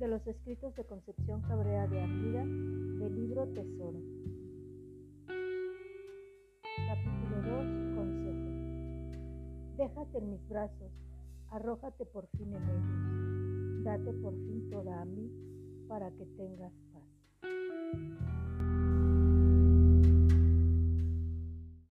De los escritos de Concepción Cabrera de Armida del libro Tesoro. Capítulo 2. Consejo. Déjate en mis brazos, arrójate por fin en ellos, date por fin toda a mí para que tengas.